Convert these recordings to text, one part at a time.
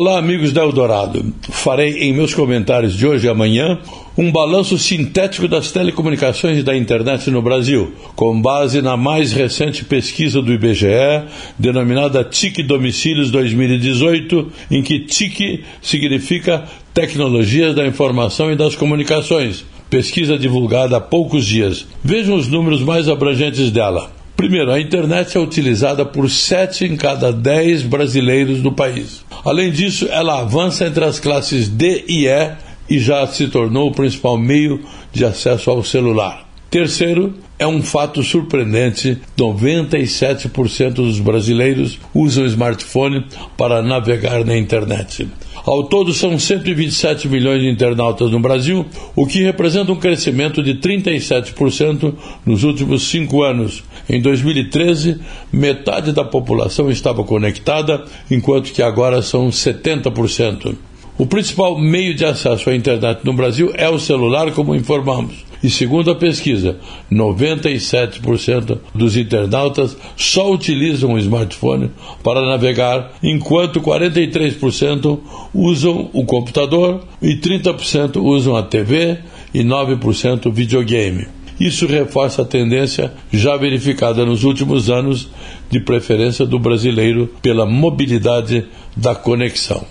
Olá, amigos da Eldorado. Farei em meus comentários de hoje e amanhã um balanço sintético das telecomunicações e da internet no Brasil, com base na mais recente pesquisa do IBGE, denominada TIC Domicílios 2018, em que TIC significa Tecnologias da Informação e das Comunicações. Pesquisa divulgada há poucos dias. Vejam os números mais abrangentes dela. Primeiro, a internet é utilizada por 7 em cada 10 brasileiros do país. Além disso, ela avança entre as classes D e E e já se tornou o principal meio de acesso ao celular. Terceiro, é um fato surpreendente: 97% dos brasileiros usam smartphone para navegar na internet. Ao todo, são 127 milhões de internautas no Brasil, o que representa um crescimento de 37% nos últimos cinco anos. Em 2013, metade da população estava conectada, enquanto que agora são 70%. O principal meio de acesso à internet no Brasil é o celular, como informamos. E segundo a pesquisa, 97% dos internautas só utilizam o smartphone para navegar, enquanto 43% usam o computador e 30% usam a TV e 9% videogame. Isso reforça a tendência já verificada nos últimos anos de preferência do brasileiro pela mobilidade da conexão.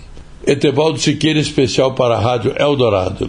Etevaldo Siqueira, especial para a Rádio Eldorado.